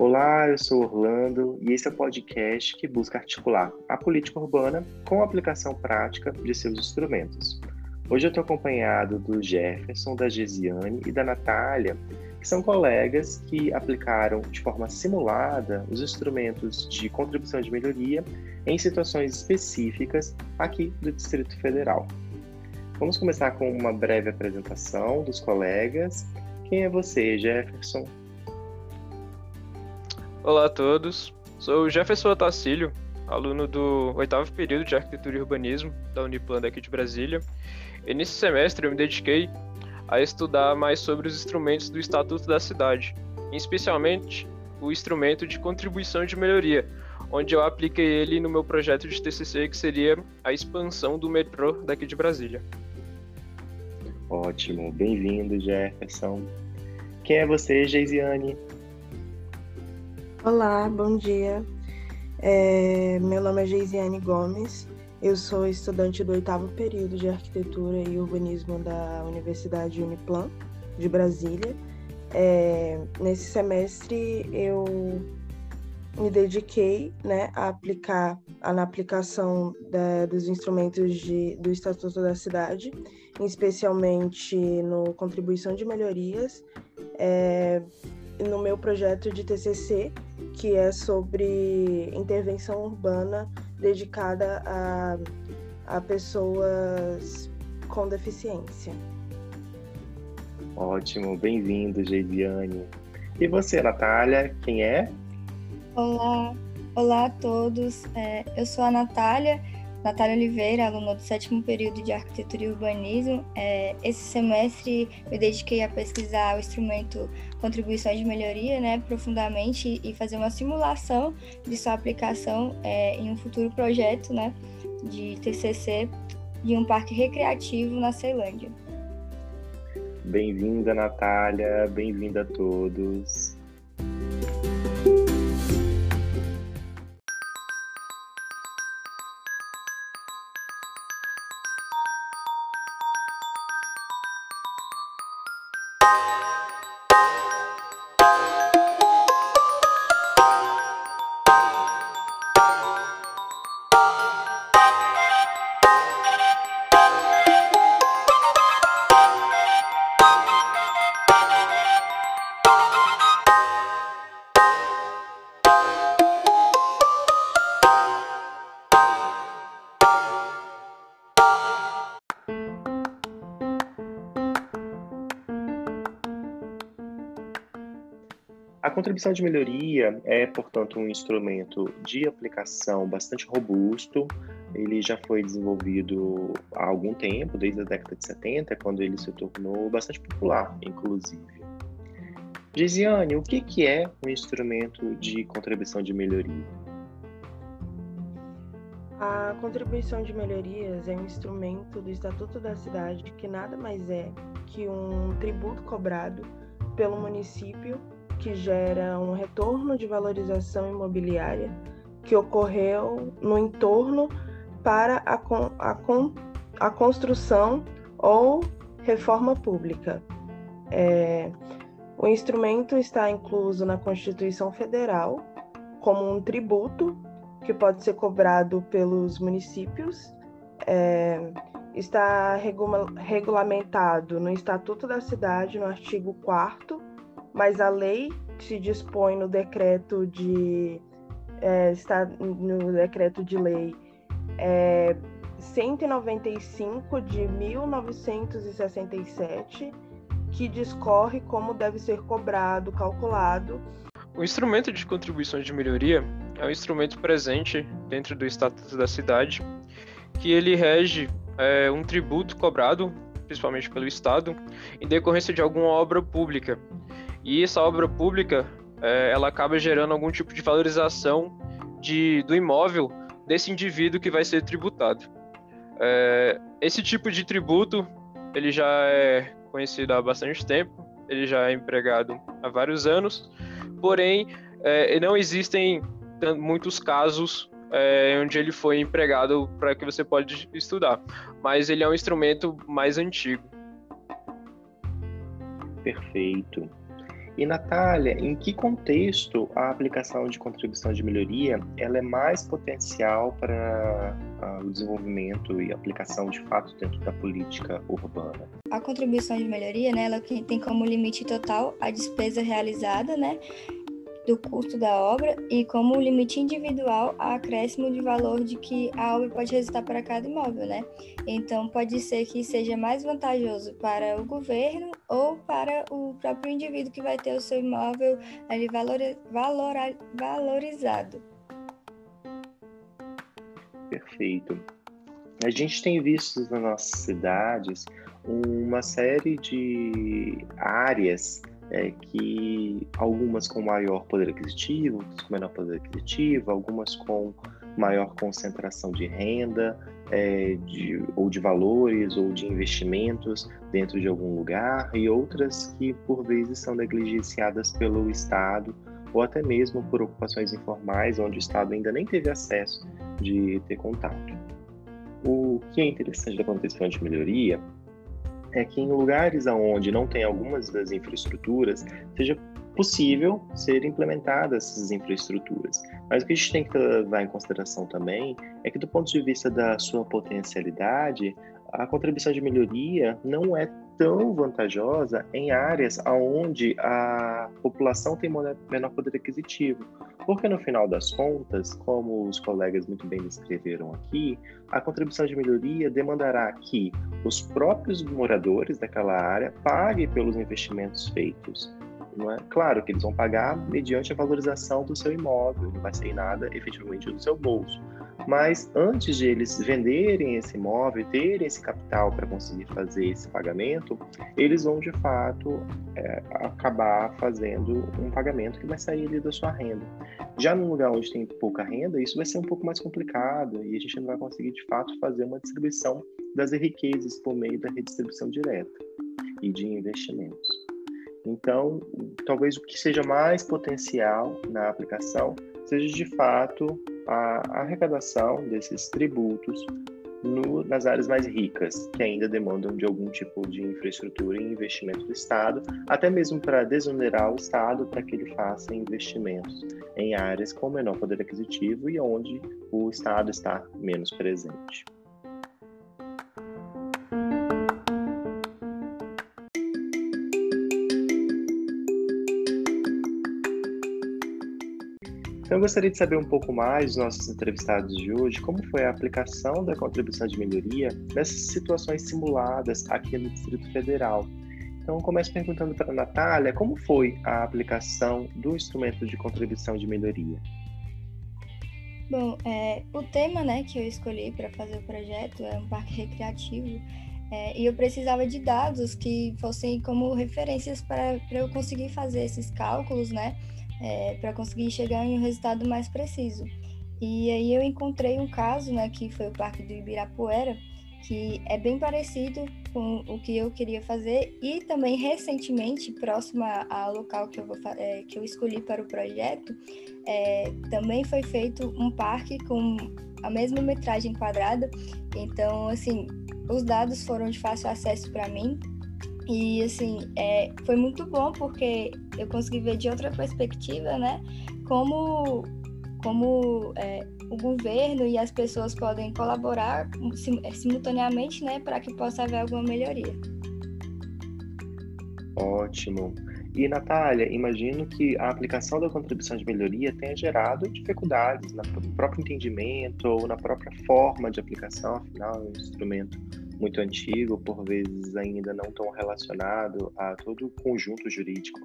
Olá, eu sou Orlando e esse é o podcast que busca articular a política urbana com a aplicação prática de seus instrumentos. Hoje eu estou acompanhado do Jefferson, da Gesiane e da Natália, que são colegas que aplicaram de forma simulada os instrumentos de contribuição de melhoria em situações específicas aqui do Distrito Federal. Vamos começar com uma breve apresentação dos colegas. Quem é você, Jefferson? Olá a todos, sou Jefferson Otacílio, aluno do oitavo período de Arquitetura e Urbanismo da Uniplan daqui de Brasília. E nesse semestre eu me dediquei a estudar mais sobre os instrumentos do Estatuto da Cidade, especialmente o instrumento de contribuição de melhoria, onde eu apliquei ele no meu projeto de TCC, que seria a expansão do metrô daqui de Brasília. Ótimo, bem-vindo, Jefferson. Quem é você, Geisiane? Olá, bom dia. É, meu nome é Geisiane Gomes. Eu sou estudante do oitavo período de Arquitetura e Urbanismo da Universidade Uniplan de Brasília. É, nesse semestre eu me dediquei né, a aplicar a, na aplicação da, dos instrumentos de, do Estatuto da Cidade, especialmente no contribuição de melhorias, é, no meu projeto de TCC, que é sobre intervenção urbana dedicada a, a pessoas com deficiência. Ótimo, bem-vindo, Geiliane. E você, Natália, quem é? Olá, olá a todos. É, eu sou a Natália, Natália Oliveira, aluna do sétimo período de Arquitetura e Urbanismo. É, esse semestre me dediquei a pesquisar o instrumento Contribuições de Melhoria né, profundamente e fazer uma simulação de sua aplicação é, em um futuro projeto né, de TCC de um parque recreativo na Ceilândia. Bem-vinda, Natália, bem-vinda a todos. Contribuição de melhoria é, portanto, um instrumento de aplicação bastante robusto. Ele já foi desenvolvido há algum tempo, desde a década de 70, quando ele se tornou bastante popular, inclusive. Gisiane, o que, que é um instrumento de contribuição de melhoria? A contribuição de melhorias é um instrumento do Estatuto da Cidade que nada mais é que um tributo cobrado pelo município que gera um retorno de valorização imobiliária que ocorreu no entorno para a, a, a construção ou reforma pública. É, o instrumento está incluso na Constituição Federal como um tributo que pode ser cobrado pelos municípios. É, está regula regulamentado no Estatuto da Cidade, no artigo 4 mas a lei se dispõe no decreto de é, está no decreto de lei é, 195 de 1967 que discorre como deve ser cobrado, calculado. O instrumento de contribuições de melhoria é um instrumento presente dentro do Estatuto da Cidade, que ele rege é, um tributo cobrado, principalmente pelo Estado, em decorrência de alguma obra pública, e essa obra pública é, ela acaba gerando algum tipo de valorização de, do imóvel desse indivíduo que vai ser tributado. É, esse tipo de tributo ele já é conhecido há bastante tempo, ele já é empregado há vários anos, porém é, não existem muitos casos é, onde ele foi empregado para que você pode estudar, mas ele é um instrumento mais antigo. Perfeito. E Natália, em que contexto a aplicação de contribuição de melhoria ela é mais potencial para uh, o desenvolvimento e aplicação de fato dentro da política urbana? A contribuição de melhoria, né, ela tem como limite total a despesa realizada, né, do custo da obra e como limite individual a acréscimo de valor de que a obra pode resultar para cada imóvel, né? Então pode ser que seja mais vantajoso para o governo ou para o próprio indivíduo que vai ter o seu imóvel ali valor, valor, valorizado. Perfeito. A gente tem visto nas nossas cidades uma série de áreas é, que algumas com maior poder aquisitivo, outras com menor poder aquisitivo, algumas com maior concentração de renda, é, de, ou de valores, ou de investimentos dentro de algum lugar, e outras que por vezes são negligenciadas pelo Estado, ou até mesmo por ocupações informais, onde o Estado ainda nem teve acesso de ter contato. O que é interessante da condição de melhoria é que em lugares onde não tem algumas das infraestruturas, seja possível ser implementadas essas infraestruturas. Mas o que a gente tem que levar em consideração também é que, do ponto de vista da sua potencialidade, a contribuição de melhoria não é tão vantajosa em áreas onde a população tem menor poder aquisitivo. Porque, no final das contas, como os colegas muito bem descreveram aqui, a contribuição de melhoria demandará que os próprios moradores daquela área paguem pelos investimentos feitos. É? Claro que eles vão pagar mediante a valorização do seu imóvel, não vai sair nada efetivamente do seu bolso. Mas antes de eles venderem esse imóvel, terem esse capital para conseguir fazer esse pagamento, eles vão de fato é, acabar fazendo um pagamento que vai sair ali da sua renda. Já num lugar onde tem pouca renda, isso vai ser um pouco mais complicado e a gente não vai conseguir de fato fazer uma distribuição das riquezas por meio da redistribuição direta e de investimentos. Então, talvez o que seja mais potencial na aplicação seja de fato a arrecadação desses tributos no, nas áreas mais ricas, que ainda demandam de algum tipo de infraestrutura e investimento do Estado, até mesmo para desonerar o Estado para que ele faça investimentos em áreas com menor poder aquisitivo e onde o Estado está menos presente. Então, eu gostaria de saber um pouco mais dos nossos entrevistados de hoje, como foi a aplicação da contribuição de melhoria nessas situações simuladas aqui no Distrito Federal. Então, começo perguntando para a Natália como foi a aplicação do instrumento de contribuição de melhoria. Bom, é, o tema né, que eu escolhi para fazer o projeto é um parque recreativo é, e eu precisava de dados que fossem como referências para eu conseguir fazer esses cálculos, né? É, para conseguir chegar em um resultado mais preciso. E aí eu encontrei um caso, né, que foi o Parque do Ibirapuera, que é bem parecido com o que eu queria fazer e também recentemente, próximo ao local que eu, vou, é, que eu escolhi para o projeto, é, também foi feito um parque com a mesma metragem quadrada. Então, assim, os dados foram de fácil acesso para mim e assim, é, foi muito bom porque eu consegui ver de outra perspectiva, né? Como, como é, o governo e as pessoas podem colaborar é, simultaneamente, né? Para que possa haver alguma melhoria. Ótimo. E, Natália, imagino que a aplicação da contribuição de melhoria tenha gerado dificuldades no próprio entendimento ou na própria forma de aplicação, afinal, é um instrumento muito antigo, por vezes ainda não tão relacionado a todo o conjunto jurídico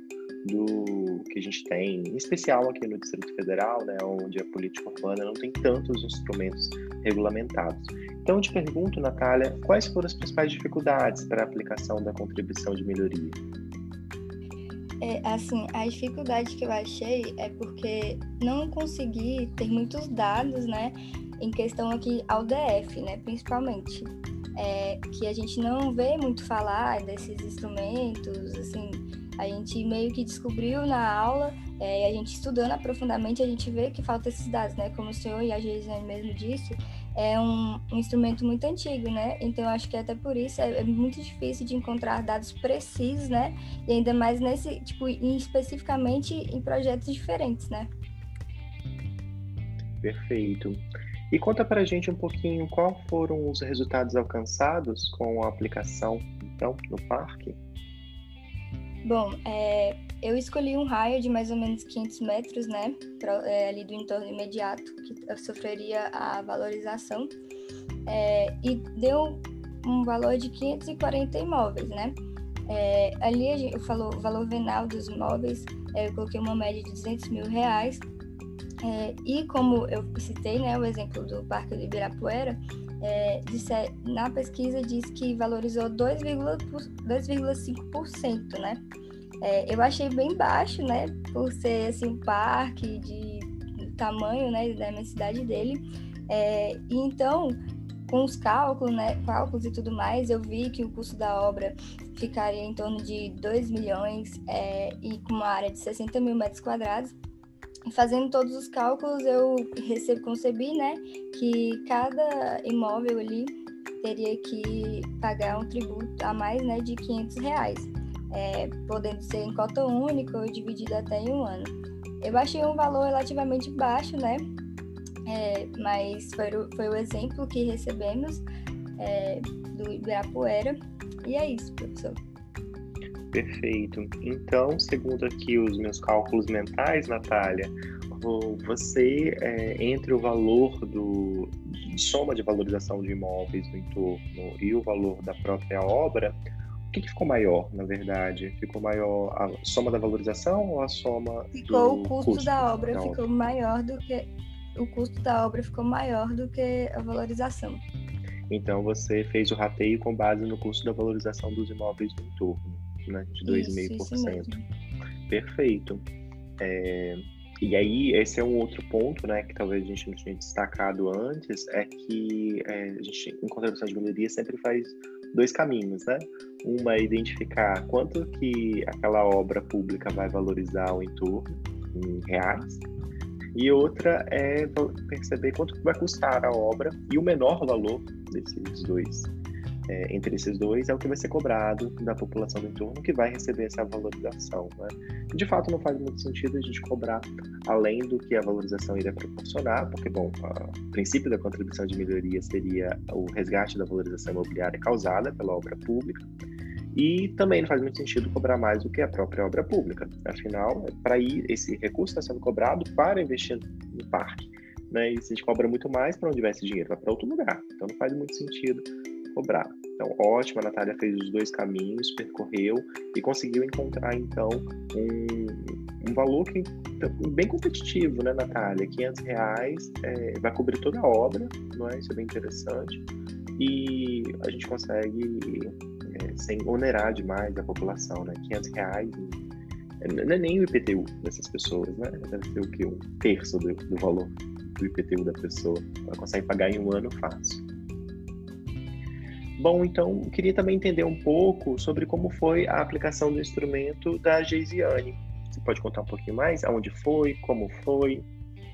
do que a gente tem, em especial aqui no Distrito Federal, né, onde a política urbana não tem tantos instrumentos regulamentados. Então, eu te pergunto, Natália, quais foram as principais dificuldades para a aplicação da contribuição de melhoria? É, assim, a dificuldade que eu achei é porque não consegui ter muitos dados, né, em questão aqui ao DF, né, principalmente é, que a gente não vê muito falar desses instrumentos, assim, a gente meio que descobriu na aula, é, a gente estudando aprofundadamente, a gente vê que falta esses dados, né? Como o senhor e a Geisiane mesmo disse, é um, um, instrumento muito antigo, né? Então acho que até por isso é, é, muito difícil de encontrar dados precisos, né? E ainda mais nesse, tipo, em, especificamente em projetos diferentes, né? Perfeito. E conta pra gente um pouquinho qual foram os resultados alcançados com a aplicação, então, no parque? Bom, é, eu escolhi um raio de mais ou menos 500 metros, né, pra, é, ali do entorno imediato, que sofreria a valorização, é, e deu um valor de 540 imóveis, né. É, ali eu falo o valor venal dos imóveis, é, eu coloquei uma média de 200 mil reais, é, e como eu citei, né, o exemplo do Parque do Ibirapuera, é, disse, na pesquisa diz que valorizou 2,5%, né? É, eu achei bem baixo, né? Por ser assim, um parque de tamanho, né, da imensidade dele. É, e então, com os cálculos, né, cálculos e tudo mais, eu vi que o custo da obra ficaria em torno de 2 milhões é, e com uma área de 60 mil metros quadrados. Fazendo todos os cálculos, eu recebi, concebi, né, que cada imóvel ali teria que pagar um tributo a mais, né, de 500 reais é, podendo ser em cota única ou dividido até em um ano. Eu achei um valor relativamente baixo, né? É, mas foi o, foi o exemplo que recebemos é, do Ibirapuera. E é isso, professor. Perfeito. Então, segundo aqui os meus cálculos mentais, Natália, você, é, entre o valor do soma de valorização de imóveis no entorno e o valor da própria obra, que, que ficou maior, na verdade? Ficou maior a soma da valorização ou a soma ficou do o custo, custo da obra da ficou obra. maior do que o custo da obra ficou maior do que a valorização. Então você fez o rateio com base no custo da valorização dos imóveis do entorno, né, de 2,5%. Perfeito. É, e aí, esse é um outro ponto, né, que talvez a gente não tinha destacado antes, é que é, a gente, em contratação de melhoria, sempre faz dois caminhos, né? Uma é identificar quanto que aquela obra pública vai valorizar o entorno em reais, e outra é perceber quanto vai custar a obra e o menor valor desses dois é, entre esses dois é o que vai ser cobrado da população do entorno que vai receber essa valorização. Né? De fato, não faz muito sentido a gente cobrar além do que a valorização iria proporcionar, porque, bom, o princípio da contribuição de melhoria seria o resgate da valorização imobiliária causada pela obra pública, e também não faz muito sentido cobrar mais do que a própria obra pública. Afinal, é para ir esse recurso está sendo cobrado para investir no parque. Né? E se a gente cobra muito mais, para onde vai esse dinheiro? Vai para outro lugar. Então não faz muito sentido cobrar. Então, ótimo, a Natália fez os dois caminhos, percorreu e conseguiu encontrar, então, um, um valor que, bem competitivo, né, Natália? 500 reais é, vai cobrir toda a obra, não é? Isso é bem interessante. E a gente consegue, é, sem onerar demais a população, né? 500 reais é, não é nem o IPTU dessas pessoas, né? Deve ser o que? Um terço do, do valor do IPTU da pessoa. Ela consegue pagar em um ano fácil. Bom, então, queria também entender um pouco sobre como foi a aplicação do instrumento da Geisiane. Você pode contar um pouquinho mais? Aonde foi? Como foi?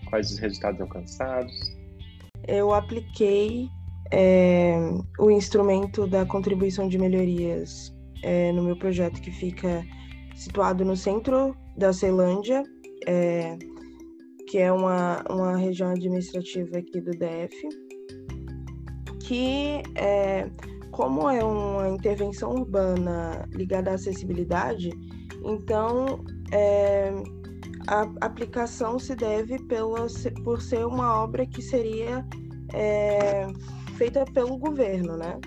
Quais os resultados alcançados? Eu apliquei é, o instrumento da contribuição de melhorias é, no meu projeto que fica situado no centro da Ceilândia, é, que é uma, uma região administrativa aqui do DF, que é, como é uma intervenção urbana ligada à acessibilidade, então é, a aplicação se deve pela, por ser uma obra que seria é, feita pelo governo, né?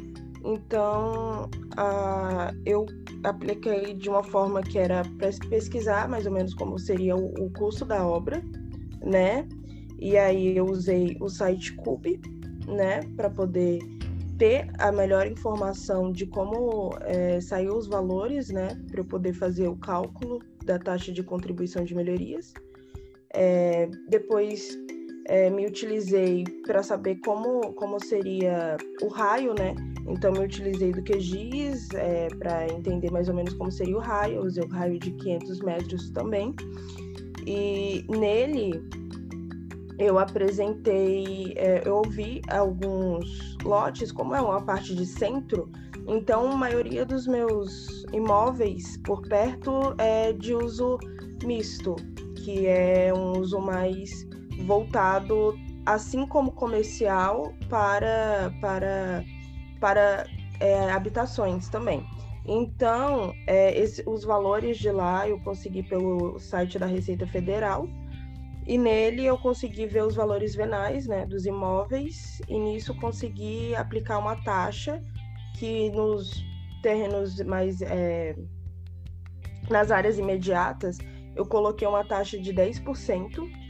Então, a, eu apliquei de uma forma que era para pesquisar mais ou menos como seria o, o custo da obra, né? E aí eu usei o site Cube, né, para poder ter a melhor informação de como é, saiu os valores, né, para eu poder fazer o cálculo da taxa de contribuição de melhorias. É, depois é, me utilizei para saber como, como seria o raio, né? Então me utilizei do QGIS é, para entender mais ou menos como seria o raio, usei o raio de 500 metros também. E nele eu apresentei, é, eu ouvi alguns lotes, como é uma parte de centro, então a maioria dos meus imóveis por perto é de uso misto, que é um uso mais voltado, assim como comercial, para, para, para é, habitações também. Então, é, esse, os valores de lá eu consegui pelo site da Receita Federal e nele eu consegui ver os valores venais né, dos imóveis e nisso consegui aplicar uma taxa que nos terrenos mais é, nas áreas imediatas eu coloquei uma taxa de 10%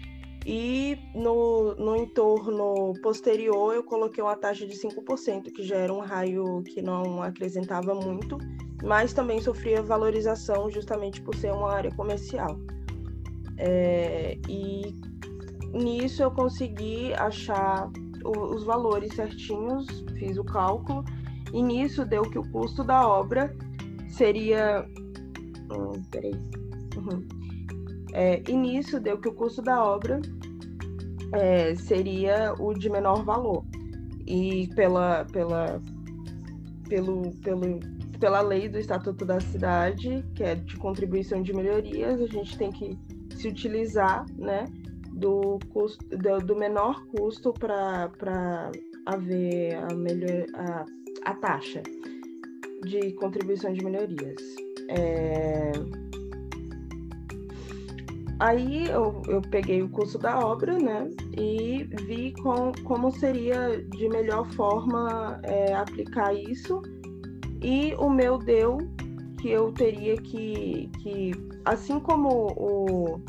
e no, no entorno posterior eu coloquei uma taxa de 5%, que já era um raio que não acrescentava muito, mas também sofria valorização justamente por ser uma área comercial. É, e nisso eu consegui achar o, os valores certinhos, fiz o cálculo, e nisso deu que o custo da obra seria. Hum, peraí. Uhum. É, e nisso deu que o custo da obra é, seria o de menor valor. E pela, pela, pelo, pelo, pela lei do Estatuto da Cidade, que é de contribuição de melhorias, a gente tem que se utilizar né, do, custo, do, do menor custo para haver a, melhor, a, a taxa de contribuição de melhorias. É... Aí eu, eu peguei o curso da obra, né, e vi com, como seria de melhor forma é, aplicar isso. E o meu deu que eu teria que, que assim como o,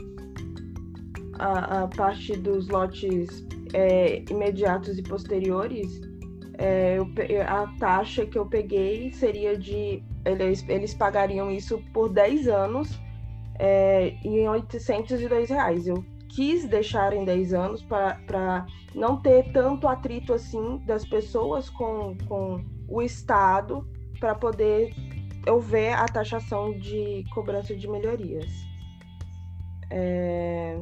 a, a parte dos lotes é, imediatos e posteriores, é, eu, a taxa que eu peguei seria de. Eles, eles pagariam isso por 10 anos é, em 802 reais. Eu quis deixar em 10 anos para não ter tanto atrito assim das pessoas com, com o Estado para poder eu ver a taxação de cobrança de melhorias. É...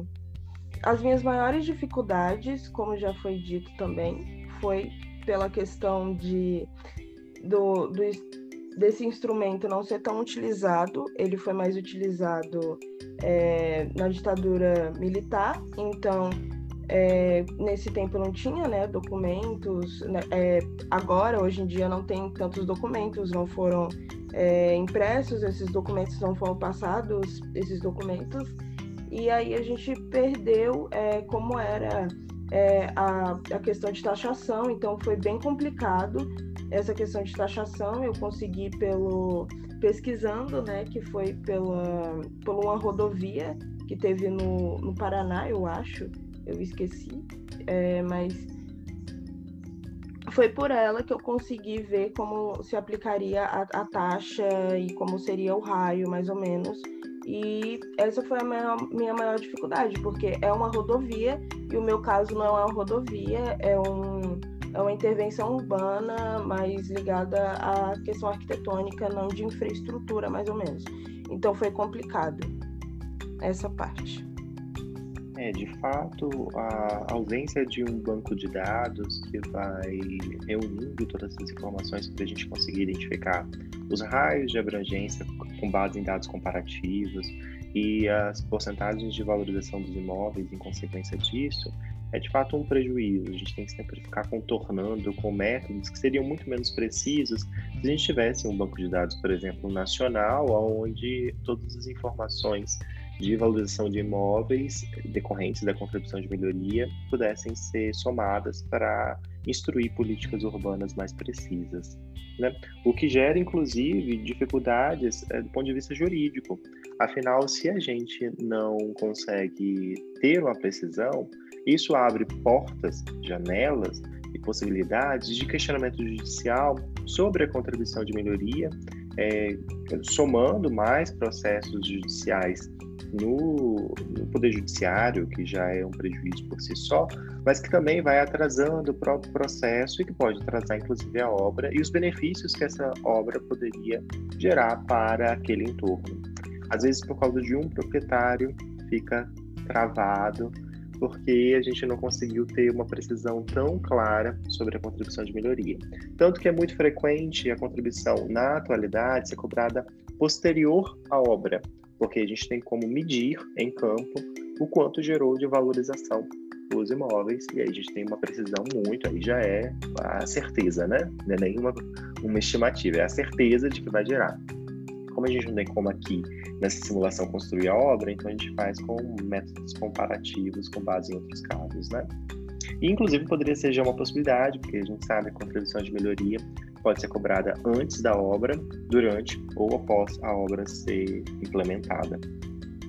As minhas maiores dificuldades, como já foi dito também, foi pela questão de do, do desse instrumento não ser tão utilizado, ele foi mais utilizado é, na ditadura militar, então é, nesse tempo não tinha né, documentos, né, é, agora, hoje em dia, não tem tantos documentos, não foram é, impressos, esses documentos não foram passados, esses documentos, e aí a gente perdeu é, como era é, a, a questão de taxação, então foi bem complicado essa questão de taxação eu consegui pelo pesquisando, né, que foi pela por uma rodovia que teve no, no Paraná, eu acho, eu esqueci, é, mas foi por ela que eu consegui ver como se aplicaria a, a, taxa e como seria o raio, mais ou menos. E essa foi a minha, minha maior dificuldade, porque é uma rodovia e o meu caso não é uma rodovia, é um é uma intervenção urbana mais ligada à questão arquitetônica, não de infraestrutura, mais ou menos. Então foi complicado essa parte. É, de fato, a ausência de um banco de dados que vai reunindo todas essas informações para a gente conseguir identificar os raios de abrangência com base em dados comparativos e as porcentagens de valorização dos imóveis em consequência disso, é de fato um prejuízo. A gente tem que sempre ficar contornando com métodos que seriam muito menos precisos se a gente tivesse um banco de dados, por exemplo, nacional, onde todas as informações de valorização de imóveis decorrentes da contribuição de melhoria pudessem ser somadas para instruir políticas urbanas mais precisas. Né? O que gera, inclusive, dificuldades é, do ponto de vista jurídico. Afinal, se a gente não consegue ter uma precisão, isso abre portas, janelas e possibilidades de questionamento judicial sobre a contribuição de melhoria, é, somando mais processos judiciais no, no, Poder Judiciário, que já é um prejuízo por si só, mas que também vai atrasando o próprio processo e que pode atrasar, inclusive, a obra e os benefícios que essa obra poderia gerar para aquele entorno. Às vezes, por causa de um proprietário, fica travado porque a gente não conseguiu ter uma precisão tão clara sobre a contribuição de melhoria. Tanto que é muito frequente a contribuição na atualidade ser cobrada posterior à obra, porque a gente tem como medir em campo o quanto gerou de valorização os imóveis, e aí a gente tem uma precisão muito, aí já é a certeza, né? Não é nenhuma uma estimativa, é a certeza de que vai gerar. Como a gente não tem como aqui nessa simulação construir a obra, então a gente faz com métodos comparativos com base em outros casos, né? E, inclusive, poderia ser já uma possibilidade, porque a gente sabe que a de melhoria pode ser cobrada antes da obra, durante ou após a obra ser implementada.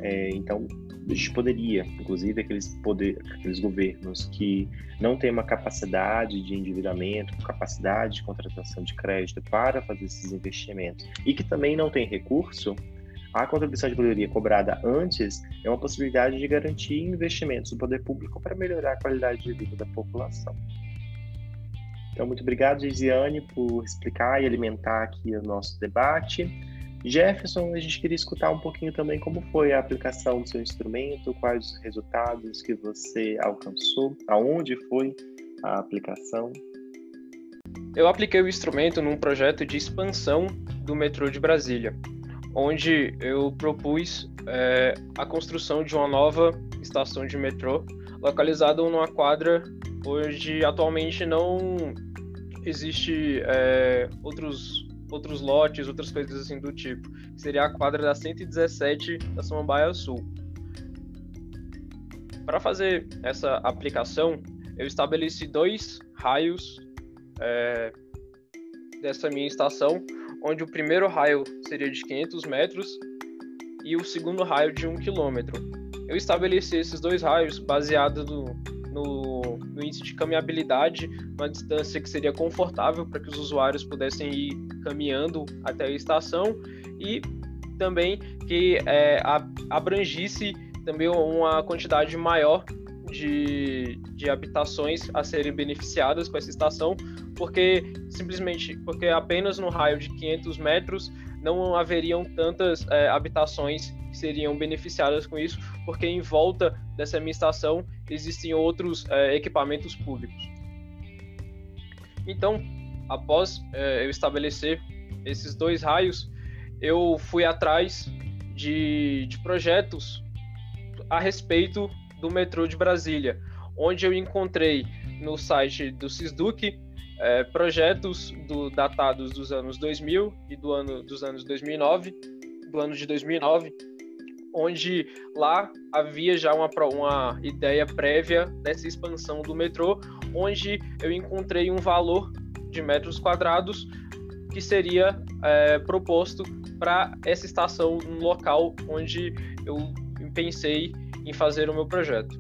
É, então, a gente poderia, inclusive aqueles, poder, aqueles governos que não têm uma capacidade de endividamento, capacidade de contratação de crédito para fazer esses investimentos e que também não têm recurso, a contribuição de melhoria cobrada antes é uma possibilidade de garantir investimentos do poder público para melhorar a qualidade de vida da população. Então, muito obrigado, Gisiane, por explicar e alimentar aqui o nosso debate. Jefferson, a gente queria escutar um pouquinho também como foi a aplicação do seu instrumento, quais os resultados que você alcançou, aonde foi a aplicação. Eu apliquei o instrumento num projeto de expansão do metrô de Brasília onde eu propus é, a construção de uma nova estação de metrô localizada numa quadra onde atualmente não existe é, outros outros lotes, outras coisas assim do tipo. Seria a quadra da 117 da Samambaia Sul. Para fazer essa aplicação, eu estabeleci dois raios é, dessa minha estação onde o primeiro raio seria de 500 metros e o segundo raio de 1 quilômetro. Eu estabeleci esses dois raios baseado no, no, no índice de caminhabilidade, uma distância que seria confortável para que os usuários pudessem ir caminhando até a estação e também que é, abrangisse também uma quantidade maior de, de habitações a serem beneficiadas com essa estação, porque simplesmente porque apenas no raio de 500 metros não haveriam tantas é, habitações seriam beneficiadas com isso, porque em volta dessa minha estação existem outros é, equipamentos públicos. Então, após é, eu estabelecer esses dois raios, eu fui atrás de, de projetos a respeito do metrô de Brasília, onde eu encontrei no site do Cisduc é, projetos do, datados dos anos 2000 e do ano dos anos 2009, do ano de 2009, onde lá havia já uma, uma ideia prévia dessa expansão do metrô, onde eu encontrei um valor de metros quadrados que seria é, proposto para essa estação no local onde eu pensei em fazer o meu projeto.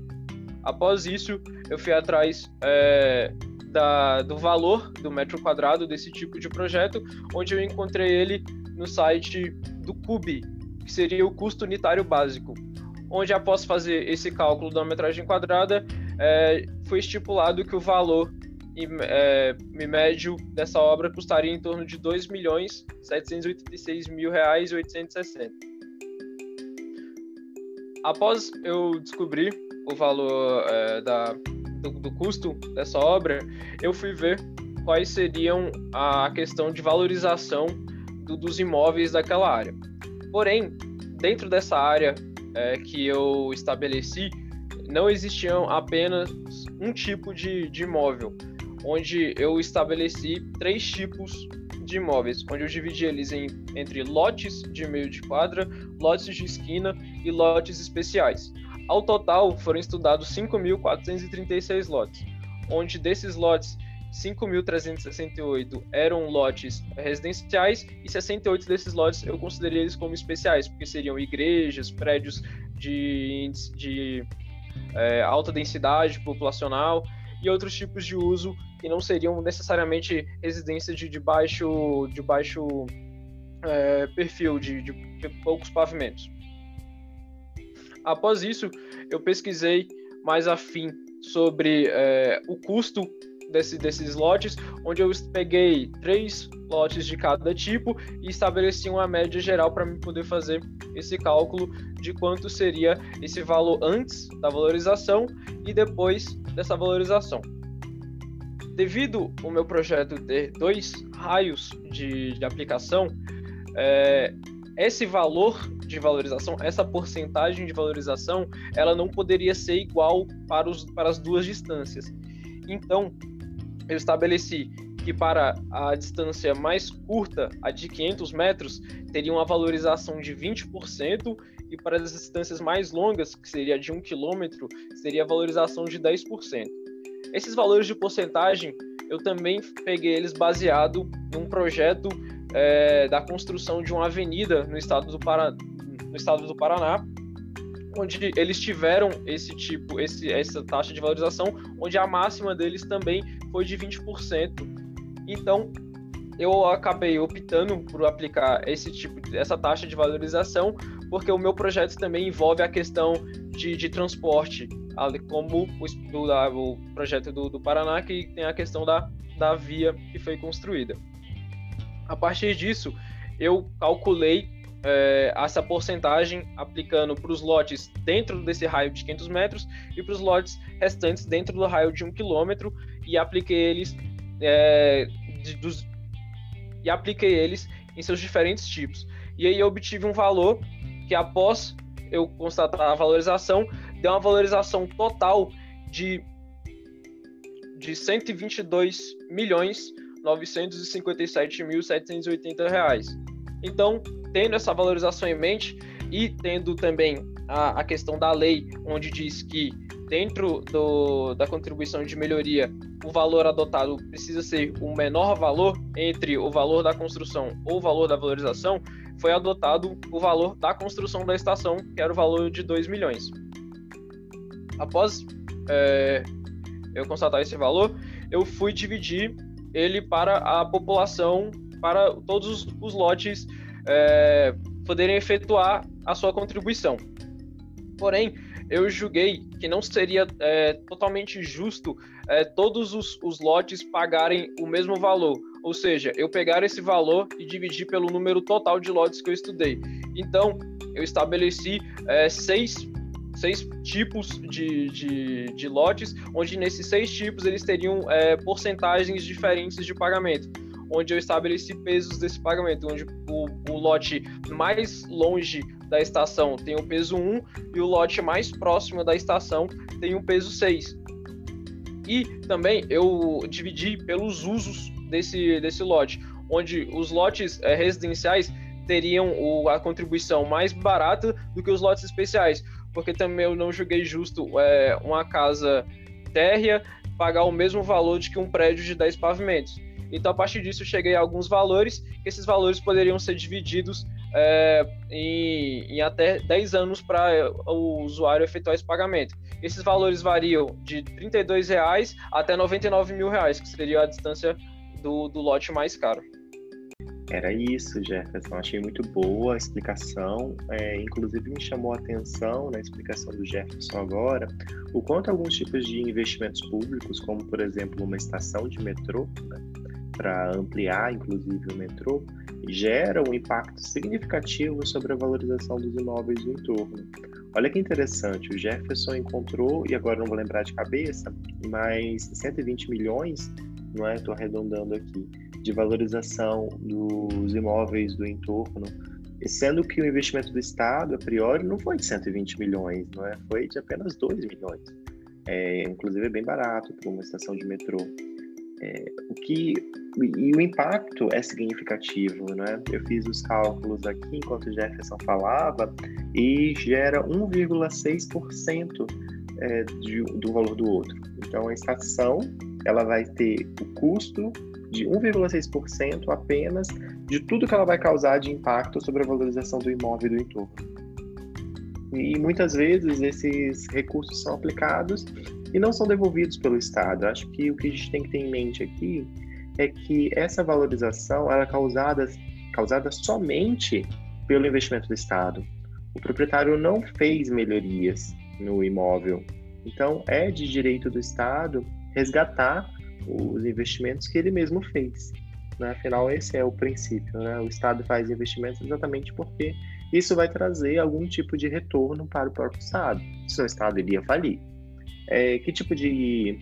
Após isso, eu fui atrás é, da, do valor do metro quadrado desse tipo de projeto, onde eu encontrei ele no site do CUBI, que seria o custo unitário básico, onde após fazer esse cálculo da metragem quadrada, é, foi estipulado que o valor é, médio dessa obra custaria em torno de R$ 2 milhões 786 mil reais e 860. Após eu descobrir o valor é, da, do, do, custo dessa obra, eu fui ver quais seriam a questão de valorização do, dos imóveis daquela área. Porém, dentro dessa área é, que eu estabeleci, não existiam apenas um tipo de, de imóvel, onde eu estabeleci três tipos de imóveis, onde eu dividi eles em, entre lotes de meio de quadra, lotes de esquina e lotes especiais. Ao total, foram estudados 5.436 lotes, onde desses lotes, 5.368 eram lotes residenciais e 68 desses lotes eu considerei eles como especiais, porque seriam igrejas, prédios de, de é, alta densidade populacional e outros tipos de uso que não seriam necessariamente residências de, de baixo, de baixo é, perfil, de, de, de poucos pavimentos. Após isso, eu pesquisei mais afim sobre é, o custo desse, desses lotes, onde eu peguei três lotes de cada tipo e estabeleci uma média geral para me poder fazer esse cálculo de quanto seria esse valor antes da valorização e depois dessa valorização. Devido o meu projeto ter dois raios de, de aplicação, é, esse valor de valorização, essa porcentagem de valorização, ela não poderia ser igual para, os, para as duas distâncias. Então, eu estabeleci que para a distância mais curta, a de 500 metros, teria uma valorização de 20%, e para as distâncias mais longas, que seria de 1 km, seria a valorização de 10%. Esses valores de porcentagem, eu também peguei eles baseado num projeto é, da construção de uma avenida no estado do, Para... no estado do Paraná, onde eles tiveram esse tipo, esse, essa taxa de valorização, onde a máxima deles também foi de 20%. Então, eu acabei optando por aplicar esse tipo, essa taxa de valorização, porque o meu projeto também envolve a questão de, de transporte, como o, do, o projeto do, do Paraná, que tem a questão da, da via que foi construída. A partir disso, eu calculei é, essa porcentagem aplicando para os lotes dentro desse raio de 500 metros e para os lotes restantes dentro do raio de 1 km e apliquei eles é, de, dos, e apliquei eles em seus diferentes tipos. E aí eu obtive um valor que após eu constatar a valorização, deu uma valorização total de de 122 milhões 957.780 reais. Então, tendo essa valorização em mente e tendo também a, a questão da lei, onde diz que dentro do, da contribuição de melhoria, o valor adotado precisa ser o menor valor entre o valor da construção ou o valor da valorização, foi adotado o valor da construção da estação, que era o valor de 2 milhões. Após é, eu constatar esse valor, eu fui dividir ele para a população, para todos os, os lotes é, poderem efetuar a sua contribuição. Porém, eu julguei que não seria é, totalmente justo é, todos os, os, lotes pagarem o mesmo valor. Ou seja, eu pegar esse valor e dividir pelo número total de lotes que eu estudei. Então, eu estabeleci é, seis seis tipos de, de, de, lotes, onde nesses seis tipos eles teriam é, porcentagens diferentes de pagamento, onde eu estabeleci pesos desse pagamento, onde o, o lote mais longe da estação tem o peso 1 e o lote mais próximo da estação tem o peso 6. E também eu dividi pelos usos desse, desse lote, onde os lotes é, residenciais teriam o, a contribuição mais barata do que os lotes especiais, porque também eu não julguei justo é, uma casa térrea pagar o mesmo valor de que um prédio de 10 pavimentos. Então, a partir disso, eu cheguei a alguns valores, que esses valores poderiam ser divididos é, em, em, até 10 anos para o usuário efetuar esse pagamento. Esses valores variam de R$ reais até 99 mil reais, que seria a distância do, do lote mais caro. Era isso, Jefferson. Achei muito boa a explicação. É, inclusive, me chamou a atenção na explicação do Jefferson agora o quanto alguns tipos de investimentos públicos, como por exemplo uma estação de metrô, né, para ampliar inclusive o metrô, gera um impacto significativo sobre a valorização dos imóveis do entorno. Olha que interessante, o Jefferson encontrou, e agora não vou lembrar de cabeça, mas 120 milhões, não é? Estou arredondando aqui de valorização dos imóveis do entorno, sendo que o investimento do Estado, a priori, não foi de 120 milhões, não é? foi de apenas 2 milhões. É, inclusive é bem barato para uma estação de metrô. É, o que e o impacto é significativo, né? Eu fiz os cálculos aqui enquanto Jefferson falava e gera 1,6% é, do valor do outro. Então a estação ela vai ter o custo de 1,6% apenas de tudo que ela vai causar de impacto sobre a valorização do imóvel do entorno. E muitas vezes esses recursos são aplicados e não são devolvidos pelo Estado. Acho que o que a gente tem que ter em mente aqui é que essa valorização ela é causada, causada somente pelo investimento do Estado. O proprietário não fez melhorias no imóvel. Então, é de direito do Estado resgatar os investimentos que ele mesmo fez. Né? Afinal, esse é o princípio. Né? O Estado faz investimentos exatamente porque isso vai trazer algum tipo de retorno para o próprio Estado. Se o Estado iria falir. É, que tipo de.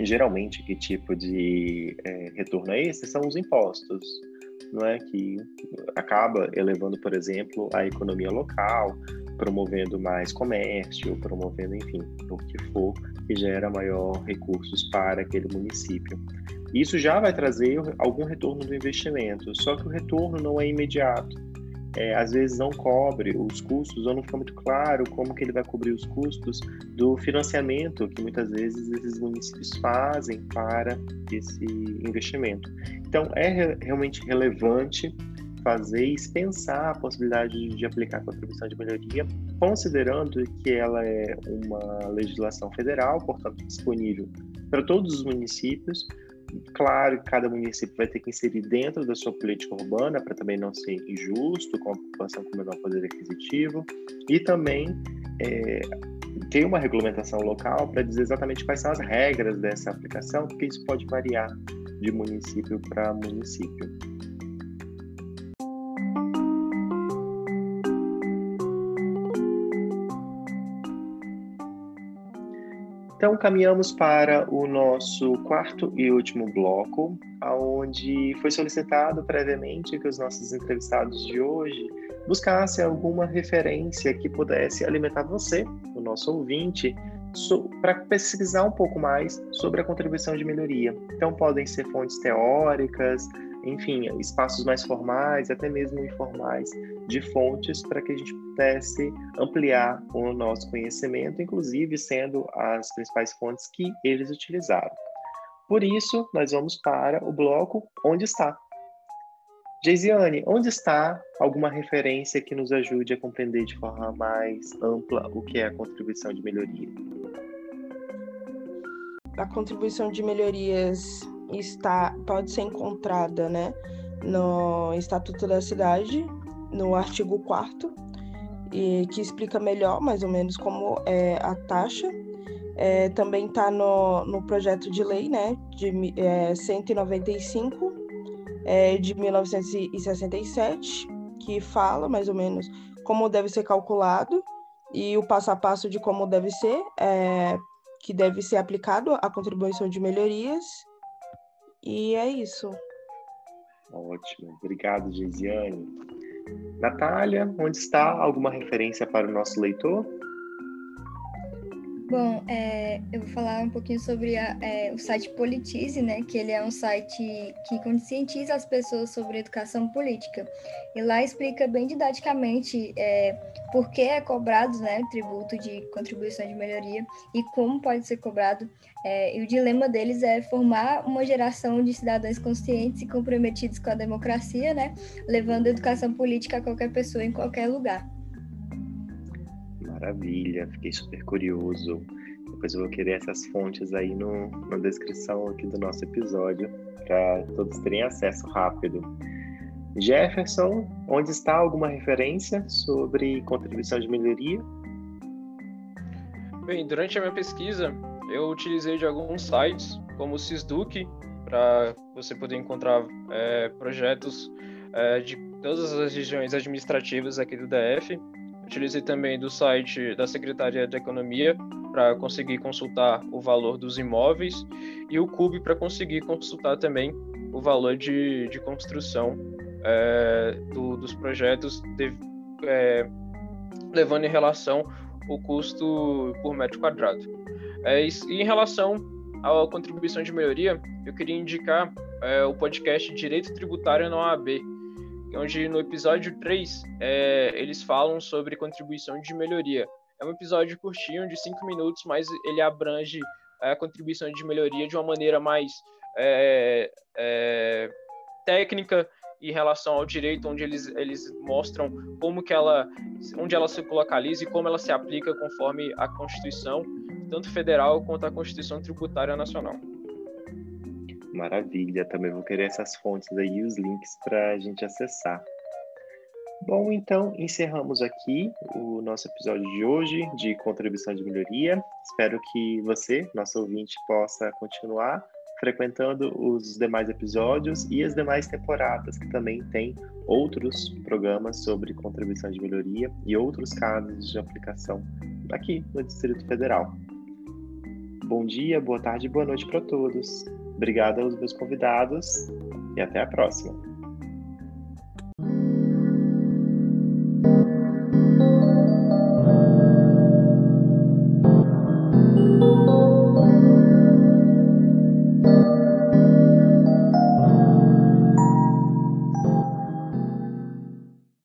Geralmente, que tipo de é, retorno é esse? São os impostos, não é? Que acaba elevando, por exemplo, a economia local, promovendo mais comércio, promovendo, enfim, o que for que gera maior recursos para aquele município. Isso já vai trazer algum retorno do investimento, só que o retorno não é imediato. É, às vezes não cobre os custos, ou não fica muito claro como que ele vai cobrir os custos do financiamento que muitas vezes esses municípios fazem para esse investimento. Então, é realmente relevante fazer e pensar a possibilidade de aplicar a contribuição de melhoria, considerando que ela é uma legislação federal, portanto disponível para todos os municípios. Claro que cada município vai ter que inserir dentro da sua política urbana para também não ser injusto com a população com menor poder aquisitivo e também é, ter uma regulamentação local para dizer exatamente quais são as regras dessa aplicação, porque isso pode variar de município para município. Então, caminhamos para o nosso quarto e último bloco, onde foi solicitado previamente que os nossos entrevistados de hoje buscassem alguma referência que pudesse alimentar você, o nosso ouvinte, so, para pesquisar um pouco mais sobre a contribuição de melhoria. Então, podem ser fontes teóricas, enfim, espaços mais formais, até mesmo informais, de fontes para que a gente pudesse ampliar o nosso conhecimento, inclusive sendo as principais fontes que eles utilizaram. Por isso, nós vamos para o bloco Onde está? Geisiane, onde está alguma referência que nos ajude a compreender de forma mais ampla o que é a contribuição de melhoria? A contribuição de melhorias está pode ser encontrada, né, no Estatuto da Cidade, no artigo 4 e que explica melhor, mais ou menos, como é a taxa. É, também está no, no projeto de lei, né, de é, 195 é, de 1967, que fala mais ou menos como deve ser calculado e o passo a passo de como deve ser, é, que deve ser aplicado a contribuição de melhorias e é isso. Ótimo. Obrigado, Geisiane. Natália, onde está alguma referência para o nosso leitor? Bom, é, eu vou falar um pouquinho sobre a, é, o site Politize, né? Que ele é um site que conscientiza as pessoas sobre educação política. E lá explica bem didaticamente é, por que é cobrado né, o tributo de contribuição de melhoria e como pode ser cobrado. É, e o dilema deles é formar uma geração de cidadãos conscientes e comprometidos com a democracia, né? Levando a educação política a qualquer pessoa em qualquer lugar. Maravilha, fiquei super curioso. Depois eu vou querer essas fontes aí no, na descrição aqui do nosso episódio, para todos terem acesso rápido. Jefferson, onde está alguma referência sobre contribuição de melhoria? Bem, durante a minha pesquisa, eu utilizei de alguns sites, como o Sisduc, para você poder encontrar é, projetos é, de todas as regiões administrativas aqui do DF, Utilizei também do site da Secretaria de Economia para conseguir consultar o valor dos imóveis e o CUB para conseguir consultar também o valor de, de construção é, do, dos projetos, de, é, levando em relação o custo por metro quadrado. É, e em relação à contribuição de melhoria, eu queria indicar é, o podcast Direito Tributário na OAB, onde no episódio 3 é, eles falam sobre contribuição de melhoria. É um episódio curtinho, de 5 minutos, mas ele abrange a contribuição de melhoria de uma maneira mais é, é, técnica em relação ao direito, onde eles, eles mostram como que ela, onde ela se localiza e como ela se aplica conforme a Constituição, tanto federal quanto a Constituição Tributária Nacional. Maravilha, também vou querer essas fontes aí, os links para a gente acessar. Bom, então encerramos aqui o nosso episódio de hoje de contribuição de melhoria. Espero que você, nosso ouvinte, possa continuar frequentando os demais episódios e as demais temporadas, que também tem outros programas sobre contribuição de melhoria e outros casos de aplicação aqui no Distrito Federal. Bom dia, boa tarde e boa noite para todos. Obrigado aos meus convidados e até a próxima.